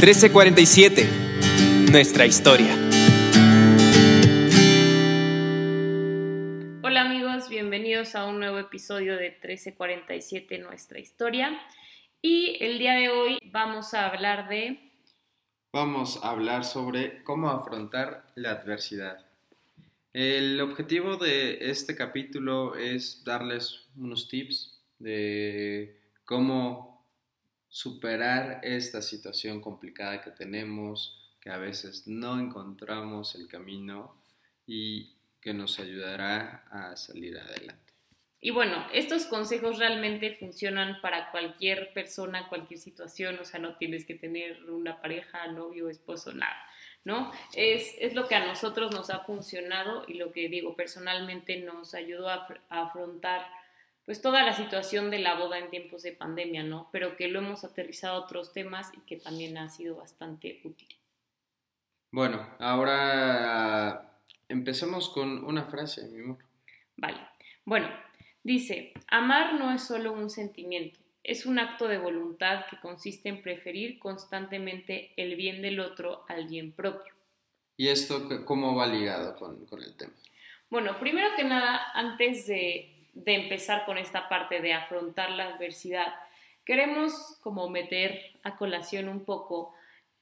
1347. Nuestra historia. Hola amigos, bienvenidos a un nuevo episodio de 1347 Nuestra historia. Y el día de hoy vamos a hablar de... Vamos a hablar sobre cómo afrontar la adversidad. El objetivo de este capítulo es darles unos tips de cómo superar esta situación complicada que tenemos, que a veces no encontramos el camino y que nos ayudará a salir adelante. Y bueno, estos consejos realmente funcionan para cualquier persona, cualquier situación, o sea, no tienes que tener una pareja, novio, esposo, nada. ¿no? Es, es, lo que a nosotros nos ha funcionado y lo que digo personalmente nos ayudó a, a, afrontar pues toda la situación de la boda en tiempos de pandemia, ¿no? Pero que lo hemos aterrizado a otros temas y que también ha sido bastante útil. Bueno, ahora empecemos con una frase, mi amor. Vale. Bueno, dice, amar no es solo un sentimiento, es un acto de voluntad que consiste en preferir constantemente el bien del otro al bien propio. ¿Y esto cómo va ligado con, con el tema? Bueno, primero que nada, antes de, de, empezar con esta parte de afrontar la adversidad, queremos como meter a colación un poco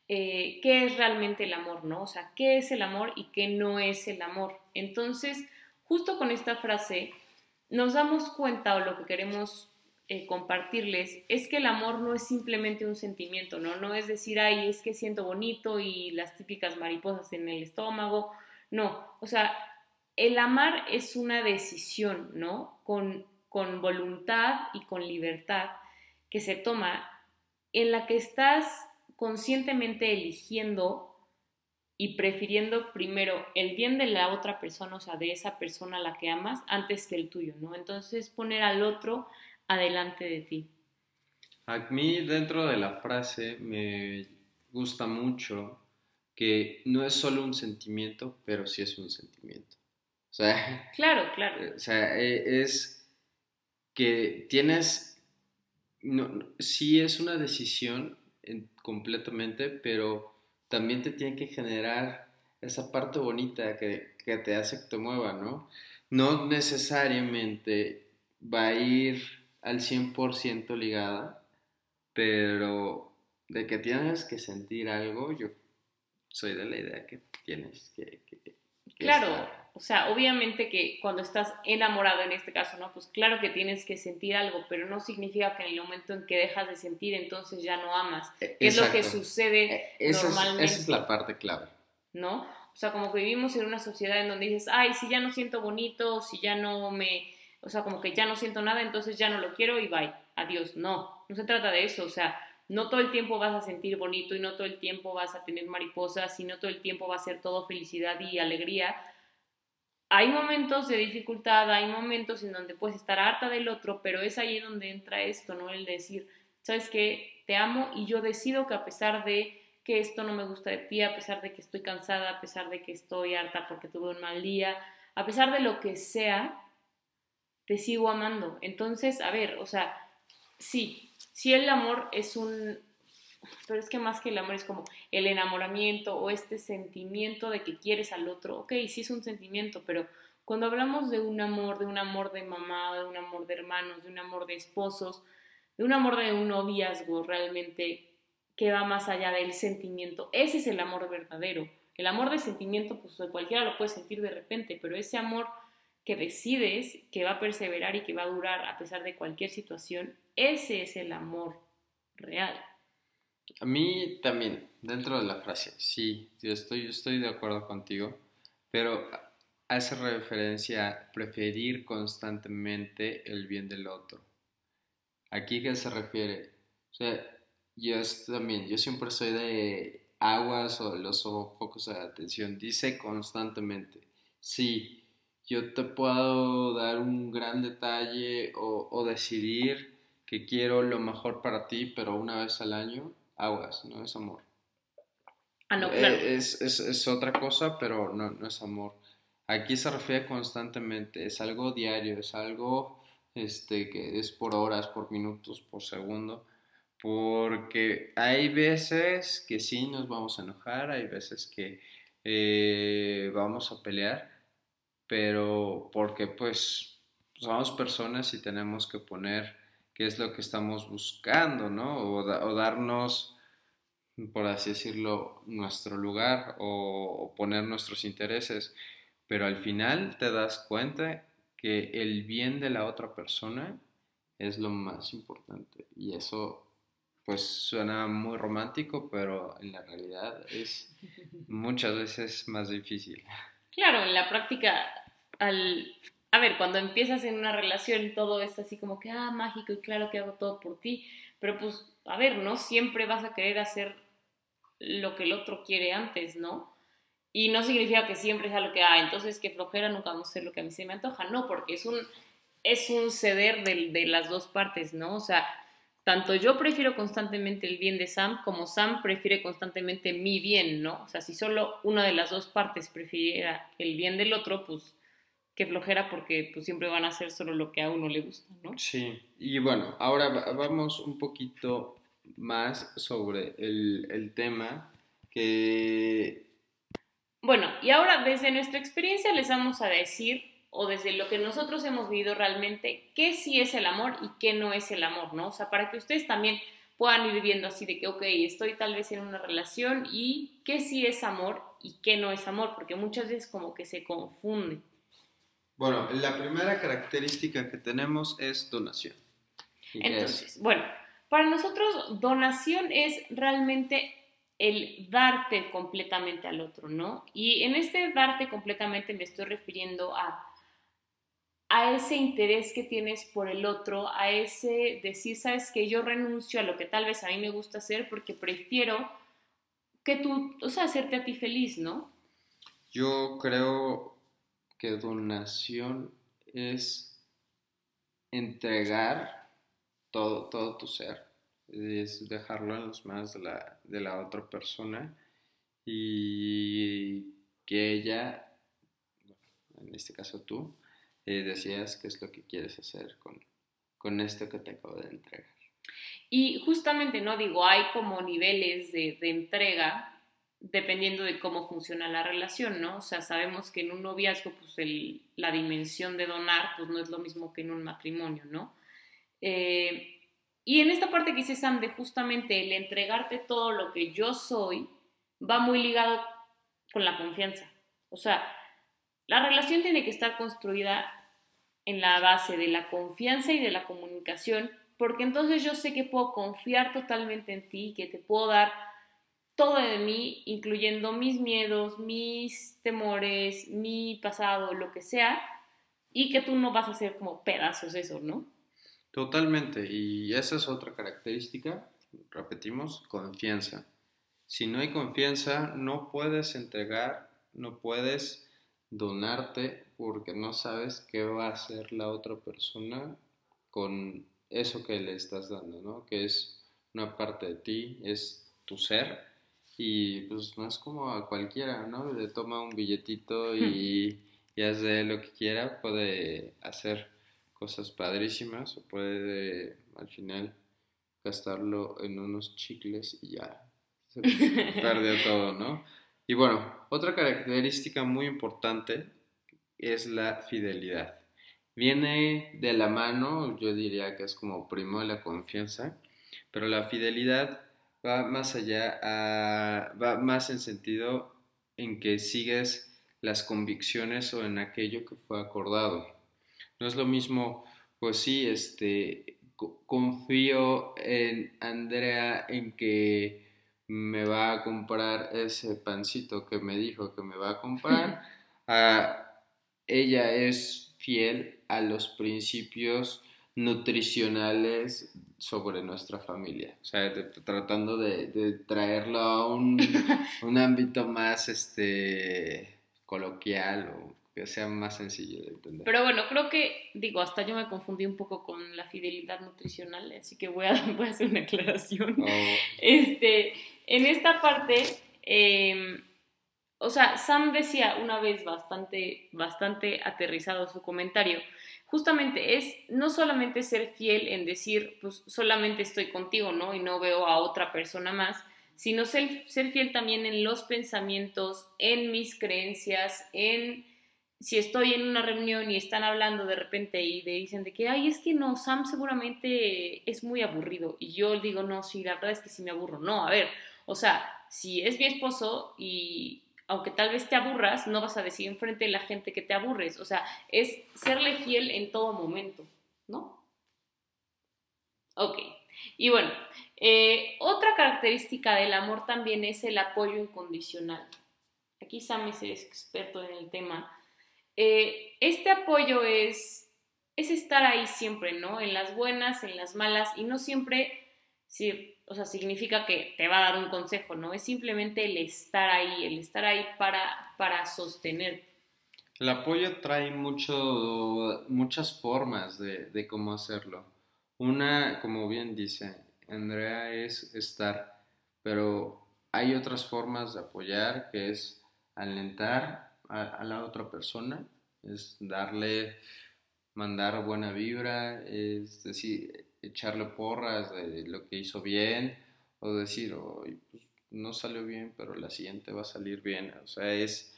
eh, qué es realmente el amor, ¿no? O sea, qué es el amor y qué no es el amor. Entonces, justo con esta frase, nos damos cuenta o lo que queremos eh, compartirles es que el amor no es simplemente un sentimiento, ¿no? No es decir, ay, es que siento bonito y las típicas mariposas en el estómago. No, o sea, el amar es una decisión, ¿no? Con, voluntad y con libertad que se toma en la que estás conscientemente eligiendo y prefiriendo primero el bien de la otra persona, o sea, de esa persona a la que amas, antes que el tuyo, ¿no? Entonces poner al otro adelante de ti. A mí dentro de la frase me gusta mucho que no es solo un sentimiento, pero sí es un sentimiento. O sea, claro, claro. O sea, e, es que tienes, no, sí es una decisión completamente, pero también te tiene que generar esa parte bonita que, que te hace que te mueva, ¿no? No necesariamente va a ir al 100% ligada, pero de que tienes que sentir algo, yo soy de la idea que tienes que claro, o sea, obviamente que cuando estás enamorado en este caso, ¿no? Pues claro que tienes que sentir algo, pero no significa que en el momento en que dejas de sentir, entonces ya no amas. ¿Qué es lo que sucede esa normalmente? Es, esa es la parte clave. ¿No? O sea, como que vivimos en una sociedad en donde dices, ay, si ya no siento bonito, si ya no me o sea, como que ya no siento nada, entonces ya no lo quiero y bye, adiós. No, no se trata de eso, o sea, no todo el tiempo vas a sentir bonito y no todo el tiempo vas a tener mariposas y no todo el tiempo va a ser todo felicidad y alegría. Hay momentos de dificultad, hay momentos en donde puedes estar harta del otro, pero es ahí donde entra esto, ¿no? El decir, ¿sabes qué? Te amo y yo decido que a pesar de que esto no me gusta de ti, a pesar de que estoy cansada, a pesar de que estoy harta porque tuve un mal día, a pesar de lo que sea, te sigo amando. Entonces, a ver, o sea, sí, sí el amor es un, pero es que más que el amor es como el enamoramiento o este sentimiento de que quieres al otro. Ok, sí es un sentimiento, pero cuando hablamos de un amor, de un amor de mamá, de un amor de hermanos, de un amor de esposos, de un amor de un noviazgo realmente que va más allá del sentimiento, ese es el amor verdadero. El amor de sentimiento, pues cualquiera lo puede sentir de repente, pero ese amor que decides que va a perseverar y que va a durar a pesar de cualquier situación, ese es el amor real. A mí también, dentro de la frase, sí, yo estoy, yo estoy de acuerdo contigo, pero hace referencia a preferir constantemente el bien del otro. ¿Aquí qué se refiere? O sea, yo también, yo siempre soy de aguas o los focos de atención, dice constantemente, sí, yo te puedo dar un gran detalle o, o, decidir que quiero lo mejor para ti, pero una vez al año, aguas, no es amor. Ah, no, claro. Es, es, es otra cosa, pero no, no, es amor. Aquí se refiere constantemente, es algo diario, es algo este, que es por horas, por minutos, por segundo, Porque hay veces que sí nos vamos a enojar, hay veces que eh, vamos a pelear, pero porque pues somos personas y tenemos que poner qué es lo que estamos buscando, ¿no? O, darnos, por así decirlo, nuestro lugar o, o poner nuestros intereses. Pero al final te das cuenta que el bien de la otra persona es lo más importante. Y eso pues suena muy romántico, pero en la realidad es muchas veces más difícil. Claro, en la práctica, al... A ver, cuando empiezas en una relación todo es así como que, ah, mágico y claro que hago todo por ti, pero pues, a ver, no siempre vas a querer hacer lo que el otro quiere antes, ¿no? Y no significa que siempre sea lo que, ah, entonces que flojera nunca vamos a hacer lo que a mí se me antoja, no, porque es un, es un ceder de, de las dos partes, ¿no? O sea, tanto yo prefiero constantemente el bien de Sam como Sam prefiere constantemente mi bien, ¿no? O sea, si solo una de las dos partes prefiriera el bien del otro, pues qué flojera porque pues siempre van a hacer solo lo que a uno le gusta, ¿no? Sí, y bueno, ahora vamos un poquito más sobre el, el tema que... Bueno, y ahora desde nuestra experiencia les vamos a decir o desde lo que nosotros hemos vivido realmente, qué sí es el amor y qué no es el amor, ¿no? O sea, para que ustedes también puedan ir viendo así de que, ok, estoy tal vez en una relación y qué sí es amor y qué no es amor, porque muchas veces como que se confunde. Bueno, la primera característica que tenemos es donación. Entonces, bueno, para nosotros donación es realmente el darte completamente al otro, ¿no? Y en este darte completamente me estoy refiriendo a a ese interés que tienes por el otro, a ese decir, sabes que yo renuncio a lo que tal vez a mí me gusta hacer porque prefiero que tú, o sea, hacerte a ti feliz, ¿no? Yo creo que donación es entregar todo, todo tu ser, es dejarlo en las manos de la, de la otra persona y que ella, en este caso tú, y decías qué es lo que quieres hacer con, con esto que te acabo de entregar. Y justamente, ¿no? Digo, hay como niveles de, de entrega dependiendo de cómo funciona la relación, ¿no? O sea, sabemos que en un noviazgo, pues el, la dimensión de donar, pues no es lo mismo que en un matrimonio, ¿no? Eh, y en esta parte que dice Sam, de justamente el entregarte todo lo que yo soy, va muy ligado con la confianza. O sea, la relación tiene que estar construida en la base de la confianza y de la comunicación, porque entonces yo sé que puedo confiar totalmente en ti, que te puedo dar todo de mí, incluyendo mis miedos, mis temores, mi pasado, lo que sea, y que tú no vas a hacer como pedazos eso, ¿no? Totalmente, y esa es otra característica, repetimos, confianza. Si no hay confianza, no puedes entregar, no puedes donarte porque no sabes qué va a hacer la otra persona con eso que le estás dando, ¿no? Que es una parte de ti, es tu ser y pues no es como a cualquiera, ¿no? Le toma un billetito y, y hace lo que quiera, puede hacer cosas padrísimas o puede al final gastarlo en unos chicles y ya se perdió todo, ¿no? Y bueno, otra característica muy importante es la fidelidad. Viene de la mano, yo diría que es como primo de la confianza, pero la fidelidad va más allá, va más en sentido en que sigues las convicciones o en aquello que fue acordado. No es lo mismo, pues sí, este, confío en Andrea en que me va a comprar ese pancito que me dijo que me va a comprar. ella es fiel a los principios nutricionales sobre nuestra familia, o sea, tratando de, traerlo a un, un, ámbito más este, coloquial o que sea más sencillo de entender. Pero bueno, creo que, digo, hasta yo me confundí un poco con la fidelidad nutricional, así que voy a, voy a hacer una aclaración. Oh. Este, en esta parte, em, o sea, Sam decía una vez bastante, bastante aterrizado su comentario, justamente es no solamente ser fiel en decir, pues solamente estoy contigo, ¿no? Y no veo a otra persona más, sino ser, ser fiel también en los pensamientos, en mis creencias, en si estoy en una reunión y están hablando de repente y dicen de que, ay, es que no, Sam seguramente es muy aburrido. Y yo digo, no, sí, la verdad es que sí me aburro. No, a ver, o sea, si es mi esposo y aunque tal vez te aburras, no vas a decir enfrente de la gente que te aburres. O sea, es serle fiel en todo momento, ¿no? Ok. Y bueno, eh, otra característica del amor también es el apoyo incondicional. Aquí Sam es experto en el tema eh, este apoyo es, es estar ahí siempre, ¿no? En las buenas, en las malas, y no siempre, sí, o sea, significa que te va a dar un consejo, ¿no? Es simplemente el estar ahí, el estar ahí para, para sostener. El apoyo trae mucho, muchas formas de, de cómo hacerlo. Una, como bien dice Andrea, es estar, pero hay otras formas de apoyar, que es alentar, a, la otra persona, es darle, mandar buena vibra, es decir, echarle porras de lo que hizo bien o decir, pues, no salió bien, pero la siguiente va a salir bien. O sea, es,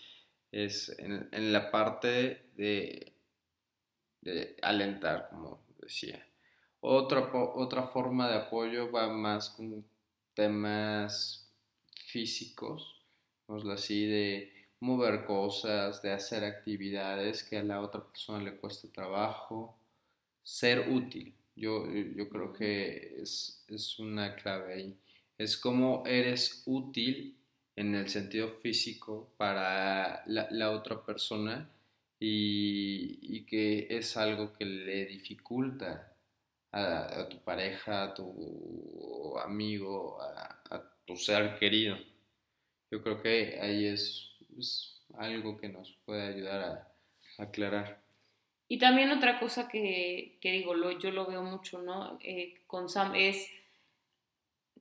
es en, la parte de, de, alentar, como decía. Otra, otra forma de apoyo va más con temas físicos, vamos así, de mover cosas, de hacer actividades que a la otra persona le cuesta trabajo, ser útil. Yo, yo creo que es, es una clave ahí. Es como eres útil en el sentido físico para la, la otra persona y, y, que es algo que le dificulta a, a tu pareja, a tu amigo, a, a tu ser querido. Yo creo que ahí es es algo que nos puede ayudar a, aclarar. Y también otra cosa que, que digo, lo, yo lo veo mucho, ¿no? Eh, con Sam es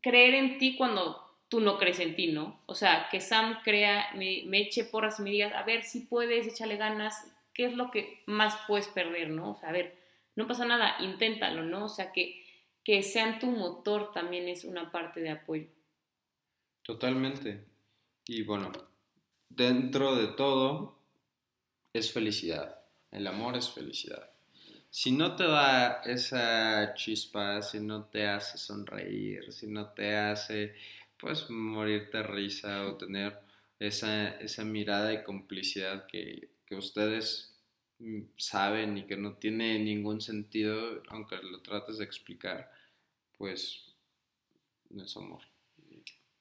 creer en ti cuando tú no crees en ti, ¿no? O sea, que Sam crea, me, me eche porras y me diga, a ver, si puedes, échale ganas, ¿qué es lo que más puedes perder, ¿no? O sea, a ver, no pasa nada, inténtalo, ¿no? O sea, que, que sean tu motor también es una parte de apoyo. Totalmente. Y bueno, dentro de todo es felicidad. El amor es felicidad. Si no te da esa chispa, si no te hace sonreír, si no te hace pues morirte de risa o tener esa, esa mirada de complicidad que, que ustedes mm, saben y que no tiene ningún sentido, aunque lo trates de explicar, pues no es amor.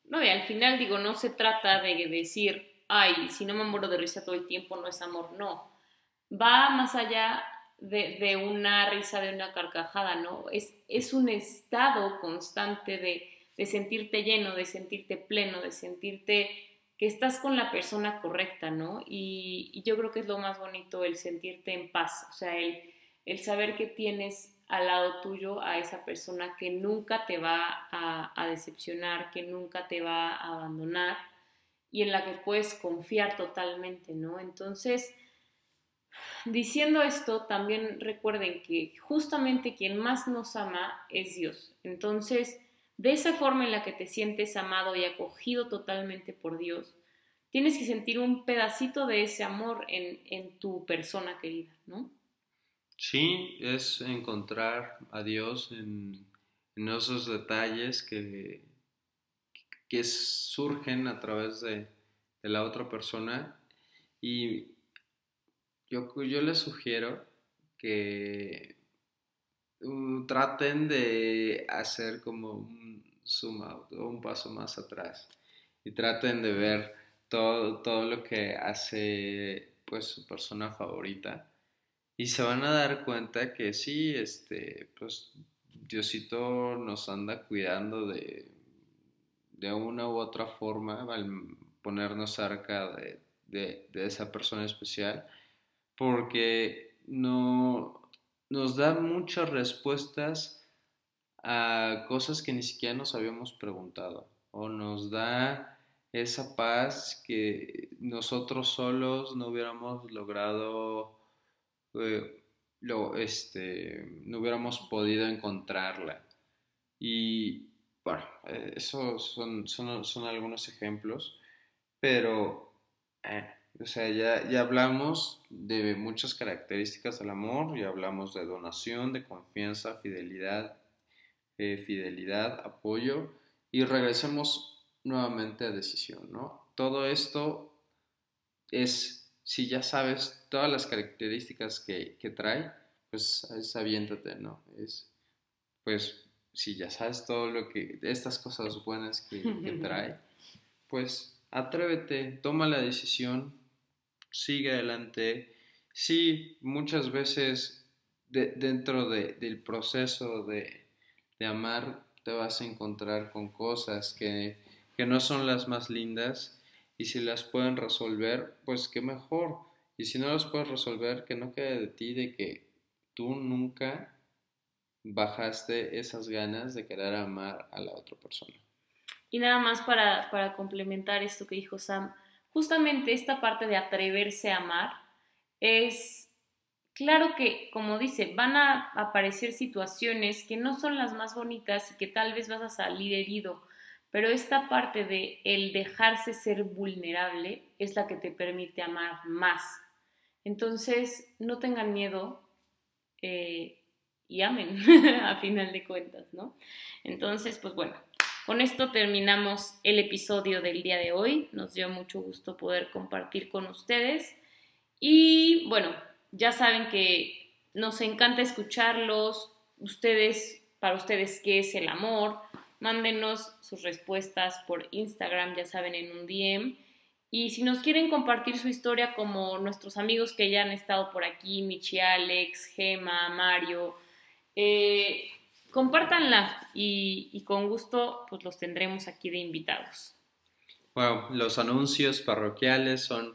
No, y al final digo, no se trata de decir, ay, si no me muero de risa todo el tiempo, no es amor, no. Va más allá de, una risa, de una carcajada, ¿no? Es, es un estado constante de, sentirte lleno, de sentirte pleno, de sentirte que estás con la persona correcta, ¿no? Y, yo creo que es lo más bonito el sentirte en paz, o sea, el, el saber que tienes al lado tuyo a esa persona que nunca te va a, a decepcionar, que nunca te va a abandonar y en la que puedes confiar totalmente, ¿no? Entonces, diciendo esto, también recuerden que justamente quien más nos ama es Dios. Entonces, de esa forma en la que te sientes amado y acogido totalmente por Dios, tienes que sentir un pedacito de ese amor en, en tu persona querida, ¿no? Sí, es encontrar a Dios en, en esos detalles que, que surgen a través de, la otra persona. Y yo, yo les sugiero que uh, traten de hacer como un zoom out o un paso más atrás. Y traten de ver todo, todo lo que hace pues su persona favorita. Y se van a dar cuenta que sí, este, pues Diosito nos anda cuidando de de una u otra forma al ponernos cerca de, esa persona especial, porque no, nos da muchas respuestas a cosas que ni siquiera nos habíamos preguntado, o nos da esa paz que nosotros solos no hubiéramos logrado eh, lo, este, no hubiéramos podido encontrarla. Y bueno, eh, esos son, son, son, algunos ejemplos, pero, eh, o sea, ya, ya hablamos de muchas características del amor, ya hablamos de donación, de confianza, fidelidad, eh, fidelidad, apoyo, y regresemos nuevamente a decisión, ¿no? Todo esto es, si ya sabes todas las características que, que trae, pues es aviéntate, ¿no? Es, pues, si ya sabes todo lo que, estas cosas buenas que, trae, pues atrévete, toma la decisión, sigue adelante. Sí, muchas veces dentro del proceso de, de, amar te vas a encontrar con cosas que, que no son las más lindas y si las pueden resolver, pues qué mejor. Y si no las puedes resolver, que no quede de ti de que tú nunca bajaste esas ganas de querer amar a la otra persona. Y nada más para, para complementar esto que dijo Sam, justamente esta parte de atreverse a amar es, claro que, como dice, van a aparecer situaciones que no son las más bonitas y que tal vez vas a salir herido, pero esta parte de el dejarse ser vulnerable es la que te permite amar más. Entonces, no tengan miedo, eh, y amen a final de cuentas, ¿no? Entonces, pues bueno, con esto terminamos el episodio del día de hoy. Nos dio mucho gusto poder compartir con ustedes. Y bueno, ya saben que nos encanta escucharlos. Ustedes, para ustedes, ¿qué es el amor? Mándenos sus respuestas por Instagram, ya saben, en un DM. Y si nos quieren compartir su historia como nuestros amigos que ya han estado por aquí, Michi Alex, Gema, Mario, eh, compártanla y, con gusto pues los tendremos aquí de invitados. Bueno, los anuncios parroquiales son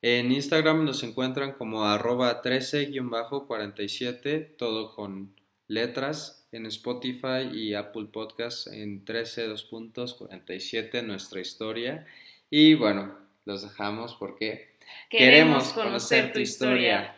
en Instagram nos encuentran como arroba 13-47, todo con letras, en Spotify y Apple Podcasts en 13 puntos 47 nuestra historia. Y bueno, los dejamos porque queremos, conocer, tu historia.